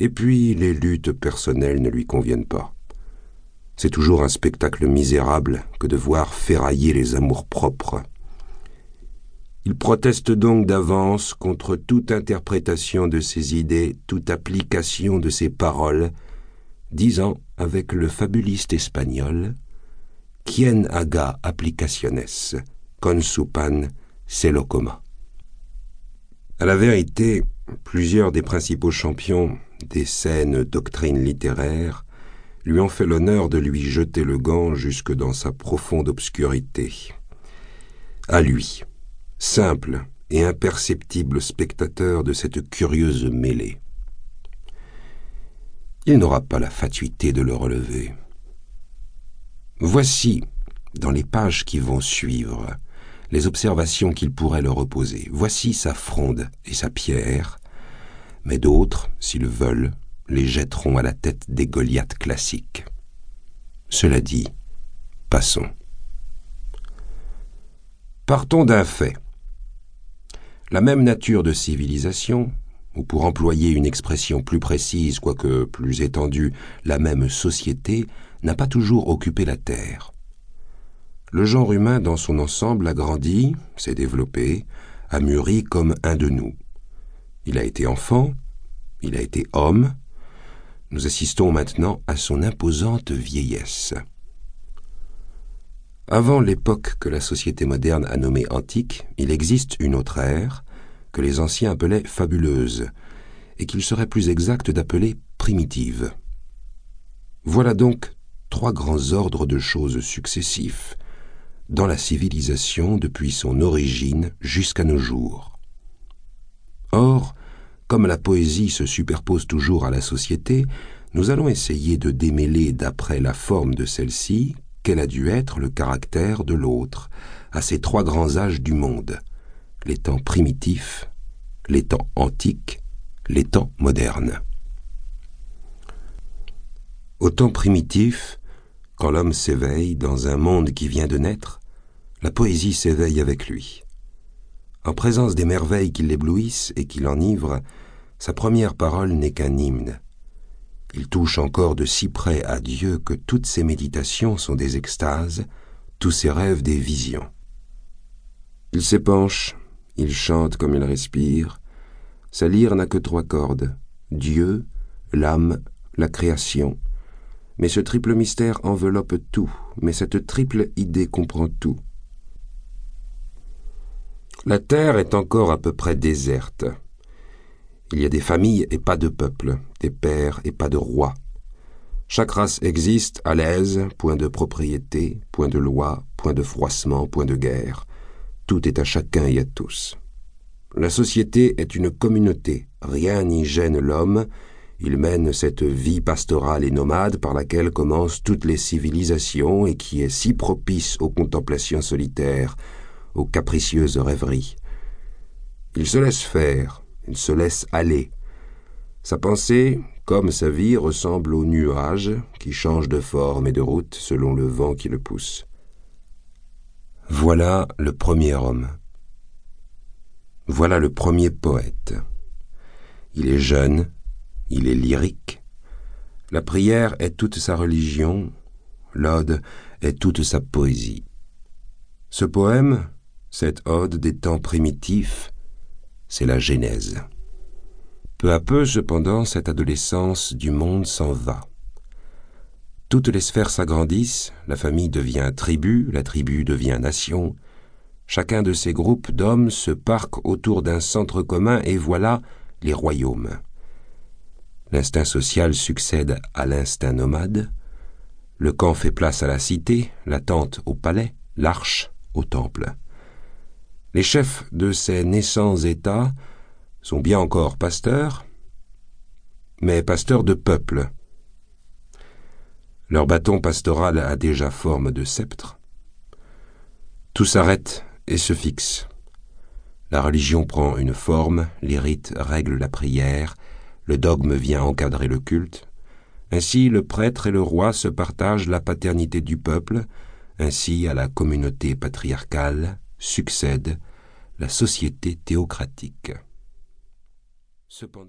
Et puis les luttes personnelles ne lui conviennent pas. C'est toujours un spectacle misérable que de voir ferrailler les amours-propres. Il proteste donc d'avance contre toute interprétation de ses idées, toute application de ses paroles, disant avec le fabuliste espagnol Quien haga applicaciones, con su pan se lo coma. À la vérité, plusieurs des principaux champions des scènes doctrines littéraires lui ont fait l'honneur de lui jeter le gant jusque dans sa profonde obscurité. À lui, simple et imperceptible spectateur de cette curieuse mêlée. Il n'aura pas la fatuité de le relever. Voici, dans les pages qui vont suivre, les observations qu'il pourrait leur opposer. Voici sa fronde et sa pierre, mais d'autres, s'ils veulent, les jetteront à la tête des Goliaths classiques. Cela dit, passons. Partons d'un fait. La même nature de civilisation, ou pour employer une expression plus précise, quoique plus étendue, la même société, n'a pas toujours occupé la Terre. Le genre humain dans son ensemble a grandi, s'est développé, a mûri comme un de nous. Il a été enfant, il a été homme, nous assistons maintenant à son imposante vieillesse. Avant l'époque que la société moderne a nommée antique, il existe une autre ère, que les anciens appelaient fabuleuse, et qu'il serait plus exact d'appeler primitive. Voilà donc trois grands ordres de choses successifs dans la civilisation depuis son origine jusqu'à nos jours. Or, comme la poésie se superpose toujours à la société, nous allons essayer de démêler d'après la forme de celle-ci quel a dû être le caractère de l'autre, à ces trois grands âges du monde, les temps primitifs, les temps antiques, les temps modernes. Au temps primitif, quand l'homme s'éveille dans un monde qui vient de naître, la poésie s'éveille avec lui. En présence des merveilles qui l'éblouissent et qui l'enivrent, sa première parole n'est qu'un hymne, il touche encore de si près à Dieu que toutes ses méditations sont des extases, tous ses rêves des visions. Il s'épanche, il chante comme il respire. Sa lyre n'a que trois cordes Dieu, l'âme, la création. Mais ce triple mystère enveloppe tout, mais cette triple idée comprend tout. La terre est encore à peu près déserte. Il y a des familles et pas de peuples, des pères et pas de rois. Chaque race existe à l'aise, point de propriété, point de loi, point de froissement, point de guerre. Tout est à chacun et à tous. La société est une communauté, rien n'y gêne l'homme, il mène cette vie pastorale et nomade par laquelle commencent toutes les civilisations et qui est si propice aux contemplations solitaires, aux capricieuses rêveries. Il se laisse faire, il se laisse aller. Sa pensée, comme sa vie, ressemble au nuage qui change de forme et de route selon le vent qui le pousse. Voilà le premier homme. Voilà le premier poète. Il est jeune, il est lyrique. La prière est toute sa religion, l'ode est toute sa poésie. Ce poème, cette ode des temps primitifs, c'est la Genèse. Peu à peu, cependant, cette adolescence du monde s'en va. Toutes les sphères s'agrandissent, la famille devient tribu, la tribu devient nation. Chacun de ces groupes d'hommes se parque autour d'un centre commun et voilà les royaumes. L'instinct social succède à l'instinct nomade. Le camp fait place à la cité, la tente au palais, l'arche au temple. Les chefs de ces naissants États sont bien encore pasteurs, mais pasteurs de peuple. Leur bâton pastoral a déjà forme de sceptre. Tout s'arrête et se fixe. La religion prend une forme, les rites règlent la prière, le dogme vient encadrer le culte. Ainsi le prêtre et le roi se partagent la paternité du peuple, ainsi à la communauté patriarcale succède la société théocratique. Cependant,